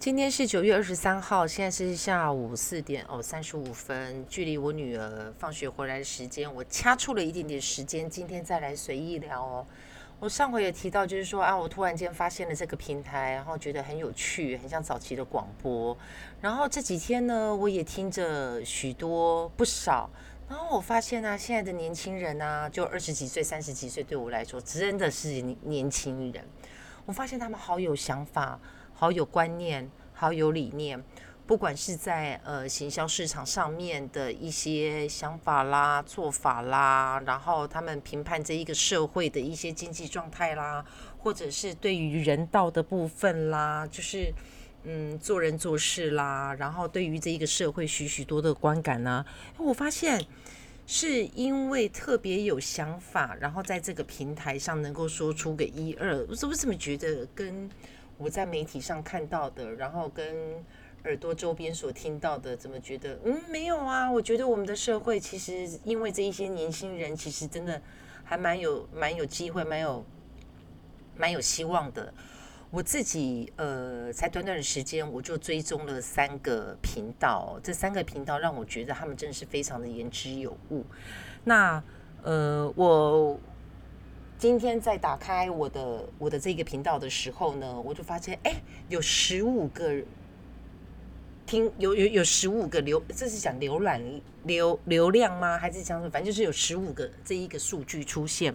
今天是九月二十三号，现在是下午四点哦三十五分，距离我女儿放学回来的时间，我掐出了一点点时间，今天再来随意聊哦。我上回也提到，就是说啊，我突然间发现了这个平台，然后觉得很有趣，很像早期的广播。然后这几天呢，我也听着许多不少，然后我发现呢，现在的年轻人啊，就二十几岁、三十几岁，对我来说真的是年轻人。我发现他们好有想法。好有观念，好有理念，不管是在呃行销市场上面的一些想法啦、做法啦，然后他们评判这一个社会的一些经济状态啦，或者是对于人道的部分啦，就是嗯做人做事啦，然后对于这一个社会许许多的观感呢，我发现是因为特别有想法，然后在这个平台上能够说出个一二，我怎么怎么觉得跟。我在媒体上看到的，然后跟耳朵周边所听到的，怎么觉得？嗯，没有啊。我觉得我们的社会其实因为这一些年轻人，其实真的还蛮有、蛮有机会、蛮有、蛮有希望的。我自己呃，才短短的时间，我就追踪了三个频道，这三个频道让我觉得他们真的是非常的言之有物。那呃，我。今天在打开我的我的这个频道的时候呢，我就发现，哎，有十五个听，有有有十五个流，这是讲浏览流流量吗？还是讲反正就是有十五个这一个数据出现。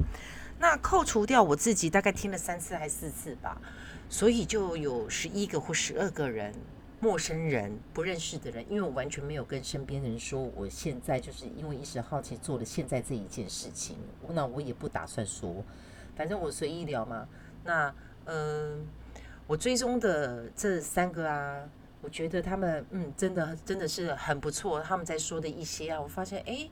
那扣除掉我自己，大概听了三次还四次吧，所以就有十一个或十二个人。陌生人不认识的人，因为我完全没有跟身边人说，我现在就是因为一时好奇做了现在这一件事情，那我也不打算说，反正我随意聊嘛。那嗯，我追踪的这三个啊，我觉得他们嗯，真的真的是很不错。他们在说的一些啊，我发现哎，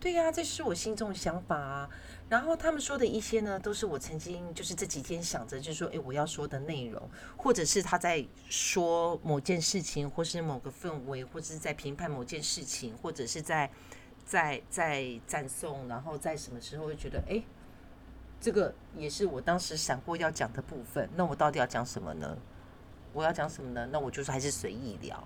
对呀，这是我心中的想法啊。然后他们说的一些呢，都是我曾经就是这几天想着，就是说，哎，我要说的内容，或者是他在说某件事情，或是某个氛围，或者是在评判某件事情，或者是在在在赞颂，然后在什么时候会觉得，哎，这个也是我当时想过要讲的部分。那我到底要讲什么呢？我要讲什么呢？那我就是还是随意聊。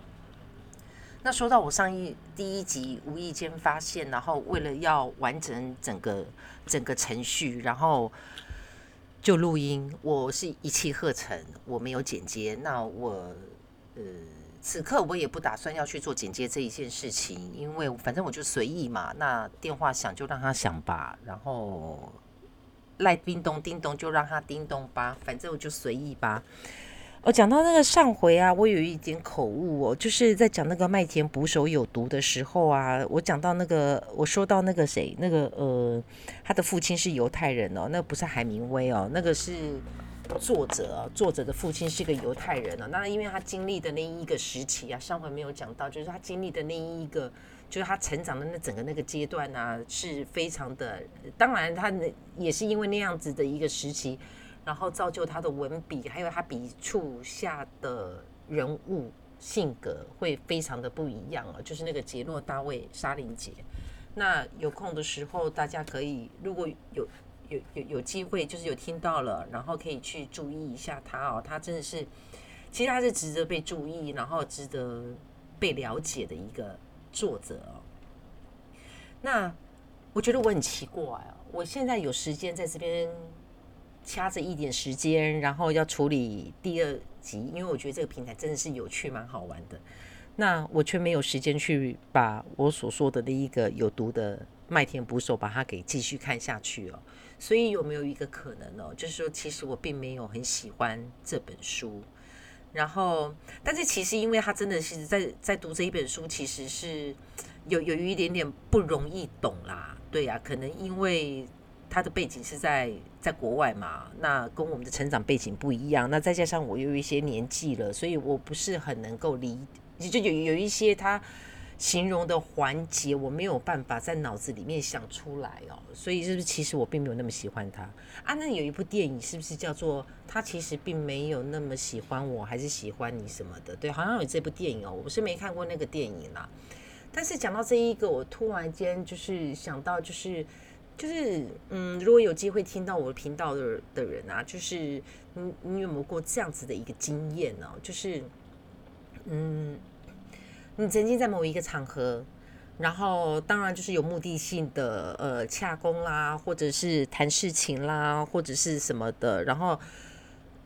那说到我上一第一集无意间发现，然后为了要完整整个整个程序，然后就录音，我是一气呵成，我没有剪接。那我呃此刻我也不打算要去做剪接这一件事情，因为反正我就随意嘛。那电话响就让它响吧，然后赖叮咚叮咚就让它叮咚吧，反正我就随意吧。我讲到那个上回啊，我有一点口误哦，就是在讲那个麦田捕手有毒的时候啊，我讲到那个，我说到那个谁，那个呃，他的父亲是犹太人哦，那不是海明威哦，那个是作者，作者的父亲是个犹太人哦，那因为他经历的那一个时期啊，上回没有讲到，就是他经历的那一个，就是他成长的那整个那个阶段啊，是非常的，当然他也是因为那样子的一个时期。然后造就他的文笔，还有他笔触下的人物性格会非常的不一样啊！就是那个杰诺大卫沙林杰。那有空的时候，大家可以如果有有有有机会，就是有听到了，然后可以去注意一下他哦。他真的是，其实他是值得被注意，然后值得被了解的一个作者哦。那我觉得我很奇怪啊，我现在有时间在这边。掐着一点时间，然后要处理第二集，因为我觉得这个平台真的是有趣、蛮好玩的。那我却没有时间去把我所说的那一个有毒的麦田捕手把它给继续看下去哦。所以有没有一个可能哦，就是说其实我并没有很喜欢这本书，然后但是其实因为他真的是在在读这一本书，其实是有有一点点不容易懂啦。对呀，可能因为。他的背景是在在国外嘛，那跟我们的成长背景不一样。那再加上我又有一些年纪了，所以我不是很能够理，就有有一些他形容的环节，我没有办法在脑子里面想出来哦。所以是不是其实我并没有那么喜欢他啊？那有一部电影是不是叫做他其实并没有那么喜欢我，还是喜欢你什么的？对，好像有这部电影哦，我是没看过那个电影啦。但是讲到这一个，我突然间就是想到就是。就是嗯，如果有机会听到我频道的的人啊，就是你你有没有过这样子的一个经验呢？就是嗯，你曾经在某一个场合，然后当然就是有目的性的，呃，洽公啦，或者是谈事情啦，或者是什么的，然后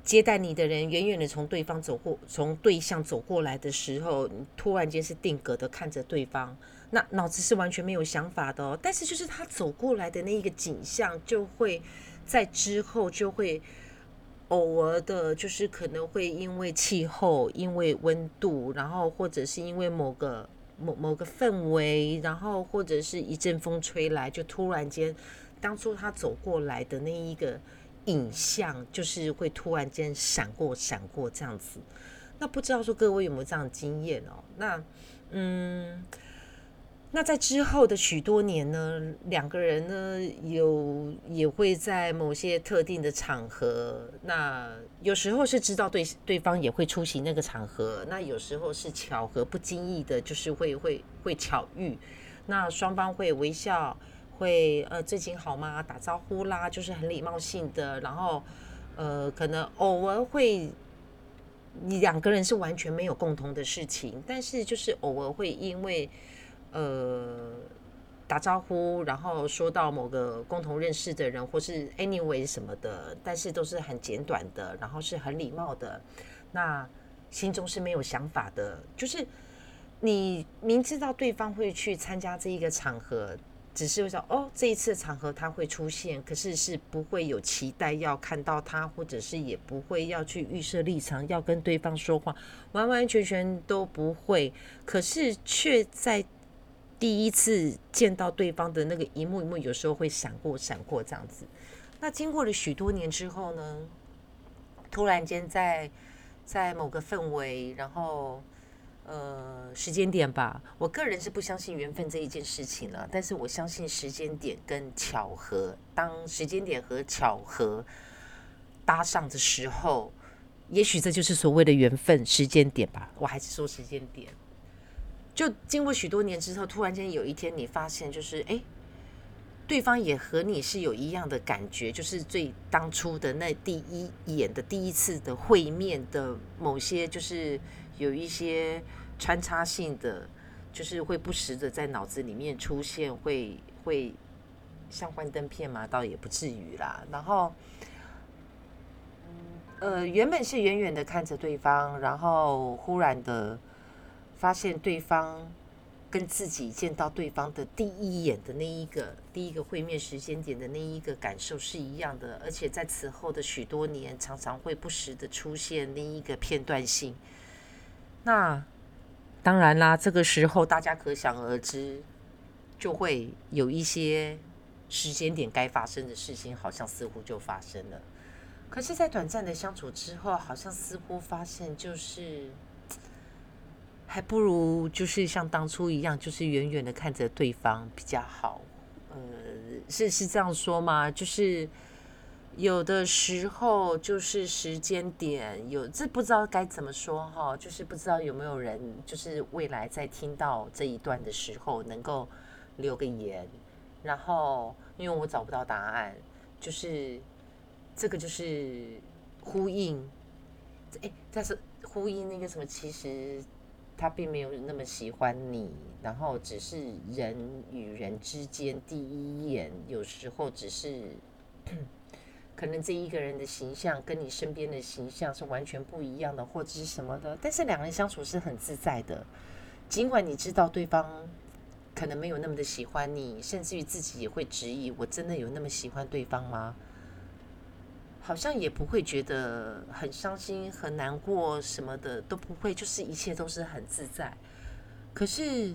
接待你的人远远的从对方走过，从对象走过来的时候，你突然间是定格的看着对方。那脑子是完全没有想法的哦，但是就是他走过来的那一个景象，就会在之后就会偶尔的，就是可能会因为气候、因为温度，然后或者是因为某个某某个氛围，然后或者是一阵风吹来，就突然间，当初他走过来的那一个影像，就是会突然间闪过、闪过这样子。那不知道说各位有没有这样的经验哦？那嗯。那在之后的许多年呢，两个人呢有也会在某些特定的场合，那有时候是知道对对方也会出席那个场合，那有时候是巧合不经意的，就是会会会巧遇，那双方会微笑，会呃最近好吗？打招呼啦，就是很礼貌性的，然后呃可能偶尔会，你两个人是完全没有共同的事情，但是就是偶尔会因为。呃，打招呼，然后说到某个共同认识的人，或是 anyway 什么的，但是都是很简短的，然后是很礼貌的。那心中是没有想法的，就是你明知道对方会去参加这一个场合，只是会说哦，这一次场合他会出现，可是是不会有期待要看到他，或者是也不会要去预设立场要跟对方说话，完完全全都不会。可是却在第一次见到对方的那个一幕一幕，有时候会闪过闪过这样子。那经过了许多年之后呢，突然间在在某个氛围，然后呃时间点吧，我个人是不相信缘分这一件事情了，但是我相信时间点跟巧合。当时间点和巧合搭上的时候，也许这就是所谓的缘分时间点吧。我还是说时间点。就经过许多年之后，突然间有一天，你发现就是，哎，对方也和你是有一样的感觉，就是最当初的那第一眼的第一次的会面的某些，就是有一些穿插性的，就是会不时的在脑子里面出现，会会像幻灯片嘛，倒也不至于啦。然后，呃，原本是远远的看着对方，然后忽然的。发现对方跟自己见到对方的第一眼的那一个第一个会面时间点的那一个感受是一样的，而且在此后的许多年，常常会不时的出现另一个片段性。那当然啦，这个时候大家可想而知，就会有一些时间点该发生的事情，好像似乎就发生了。可是，在短暂的相处之后，好像似乎发现就是。还不如就是像当初一样，就是远远的看着对方比较好。呃，是是这样说吗？就是有的时候就是时间点有，这不知道该怎么说哈。就是不知道有没有人，就是未来在听到这一段的时候，能够留个言。然后，因为我找不到答案，就是这个就是呼应，哎，但是呼应那个什么，其实。他并没有那么喜欢你，然后只是人与人之间第一眼，有时候只是可能这一个人的形象跟你身边的形象是完全不一样的，或者是什么的。但是两个人相处是很自在的，尽管你知道对方可能没有那么的喜欢你，甚至于自己也会质疑：我真的有那么喜欢对方吗？好像也不会觉得很伤心、很难过什么的，都不会，就是一切都是很自在。可是，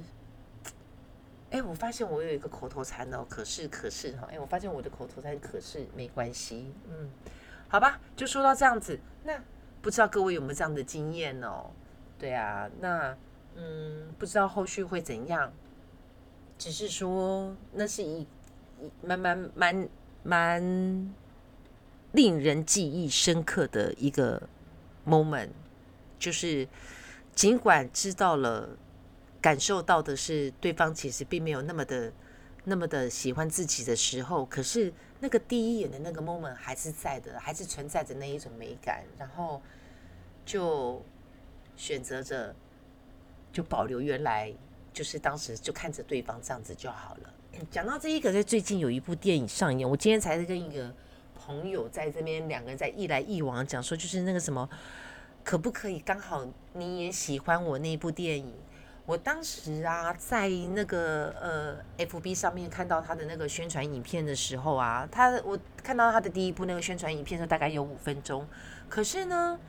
哎，我发现我有一个口头禅哦，可是，可是哈，哎，我发现我的口头禅可是没关系，嗯，好吧，就说到这样子。那不知道各位有没有这样的经验哦？对啊，那嗯，不知道后续会怎样，只是说那是一一慢慢蛮蛮。令人记忆深刻的一个 moment，就是尽管知道了、感受到的是对方其实并没有那么的、那么的喜欢自己的时候，可是那个第一眼的那个 moment 还是在的，还是存在着那一种美感，然后就选择着就保留原来，就是当时就看着对方这样子就好了。讲到这一个，在最近有一部电影上映，我今天才是跟一个朋友在这边两个人在一来一往讲说，就是那个什么，可不可以刚好你也喜欢我那部电影？我当时啊，在那个呃 FB 上面看到他的那个宣传影片的时候啊，他我看到他的第一部那个宣传影片时候大概有五分钟，可是呢，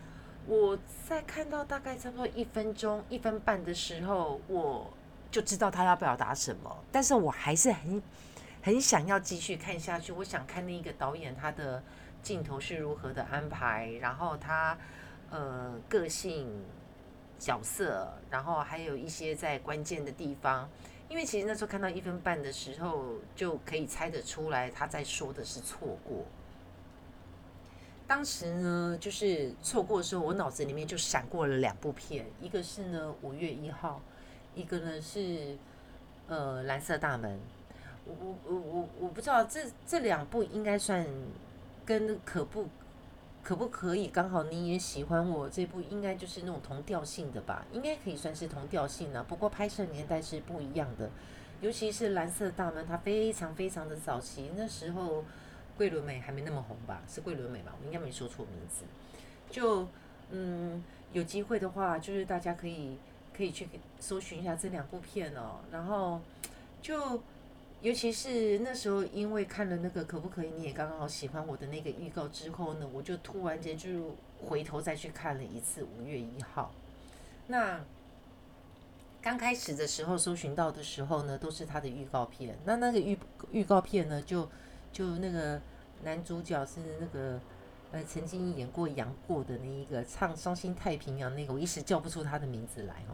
我在看到大概差不多一分钟、一分半的时候，我。就知道他要表达什么，但是我还是很很想要继续看下去。我想看那一个导演他的镜头是如何的安排，然后他呃个性角色，然后还有一些在关键的地方。因为其实那时候看到一分半的时候，就可以猜得出来他在说的是错过。当时呢，就是错过的时候，我脑子里面就闪过了两部片，一个是呢五月一号。一个呢是，呃，蓝色大门，我我我我我不知道这这两部应该算跟可不可不可以刚好你也喜欢我这部应该就是那种同调性的吧，应该可以算是同调性的，不过拍摄年代是不一样的，尤其是蓝色大门，它非常非常的早期，那时候桂纶镁还没那么红吧，是桂纶镁吧，我应该没说错名字，就嗯有机会的话，就是大家可以。可以去搜寻一下这两部片哦，然后就尤其是那时候，因为看了那个可不可以你也刚刚好喜欢我的那个预告之后呢，我就突然间就回头再去看了一次五月一号。那刚开始的时候搜寻到的时候呢，都是他的预告片。那那个预预告片呢，就就那个男主角是那个。呃，曾经演过杨过的那一个唱《伤心太平洋》那个，我一时叫不出他的名字来哦。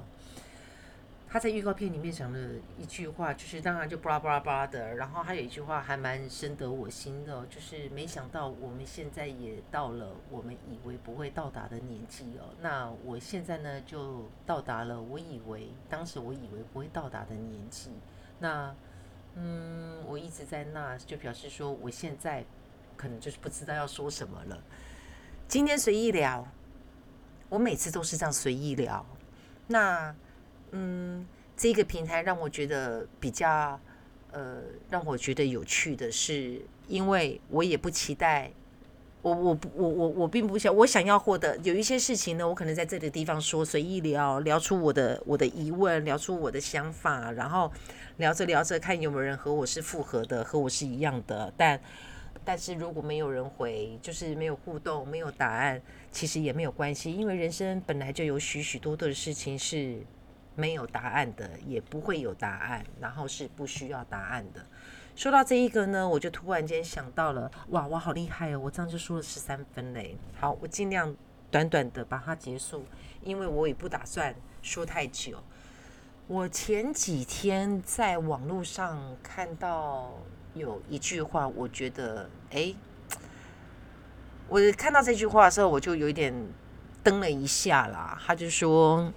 他在预告片里面讲了一句话，就是当然就巴拉巴拉巴拉的，然后还有一句话还蛮深得我心的，就是没想到我们现在也到了我们以为不会到达的年纪哦。那我现在呢就到达了我以为当时我以为不会到达的年纪。那嗯，我一直在那就表示说我现在。可能就是不知道要说什么了。今天随意聊，我每次都是这样随意聊。那嗯，这个平台让我觉得比较呃，让我觉得有趣的是，因为我也不期待，我我我我我并不想，我想要获得有一些事情呢，我可能在这个地方说随意聊，聊出我的我的疑问，聊出我的想法，然后聊着聊着看有没有人和我是复合的，和我是一样的，但。但是如果没有人回，就是没有互动，没有答案，其实也没有关系，因为人生本来就有许许多多的事情是没有答案的，也不会有答案，然后是不需要答案的。说到这一个呢，我就突然间想到了，哇，我好厉害哦！我这样就说了十三分嘞。好，我尽量短短的把它结束，因为我也不打算说太久。我前几天在网络上看到。有一句话，我觉得，哎，我看到这句话的时候，我就有一点登了一下啦。他就说，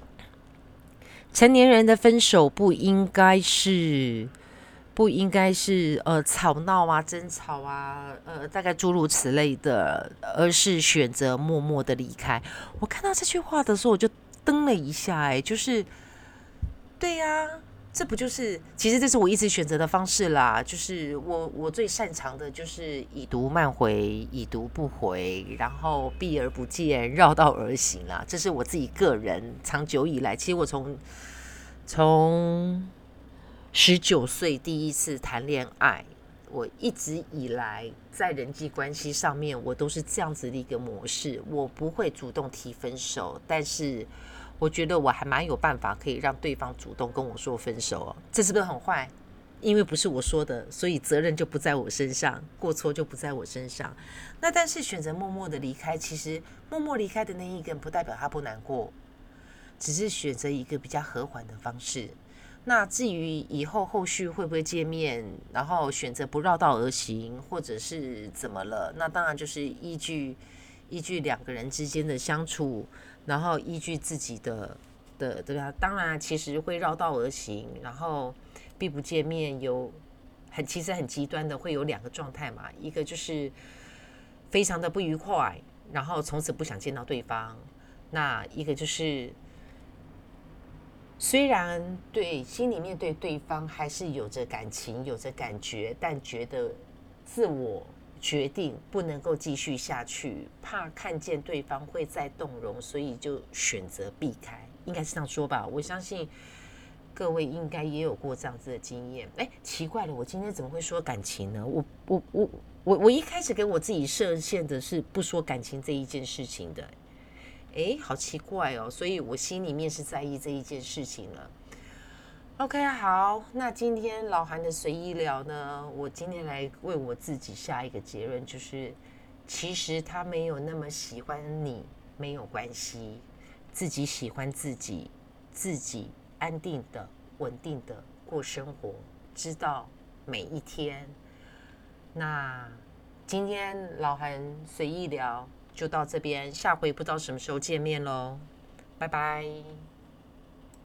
成年人的分手不应该是，不应该是呃吵闹啊、争吵啊，呃，大概诸如此类的，而是选择默默的离开。我看到这句话的时候，我就噔了一下，哎，就是，对呀。这不就是，其实这是我一直选择的方式啦。就是我我最擅长的就是已读慢回，已读不回，然后避而不见，绕道而行啦。这是我自己个人长久以来，其实我从从十九岁第一次谈恋爱，我一直以来在人际关系上面，我都是这样子的一个模式。我不会主动提分手，但是。我觉得我还蛮有办法可以让对方主动跟我说分手哦，这是不是很坏？因为不是我说的，所以责任就不在我身上，过错就不在我身上。那但是选择默默的离开，其实默默离开的那一个人不代表他不难过，只是选择一个比较和缓的方式。那至于以后后续会不会见面，然后选择不绕道而行，或者是怎么了？那当然就是依据依据两个人之间的相处。然后依据自己的的对吧？当然，其实会绕道而行，然后并不见面，有很其实很极端的，会有两个状态嘛。一个就是非常的不愉快，然后从此不想见到对方；那一个就是虽然对心里面对对方还是有着感情、有着感觉，但觉得自我决定不能够继续下去，怕看见对方会再动容，所以就选择避开。应该是这样说吧？我相信各位应该也有过这样子的经验。哎，奇怪了，我今天怎么会说感情呢？我我我我我一开始给我自己设限的是不说感情这一件事情的。哎，好奇怪哦，所以我心里面是在意这一件事情了。OK，好，那今天老韩的随意聊呢，我今天来为我自己下一个结论，就是其实他没有那么喜欢你，没有关系，自己喜欢自己，自己安定的、稳定的过生活，知道每一天。那今天老韩随意聊。就到这边，下回不知道什么时候见面喽，拜拜。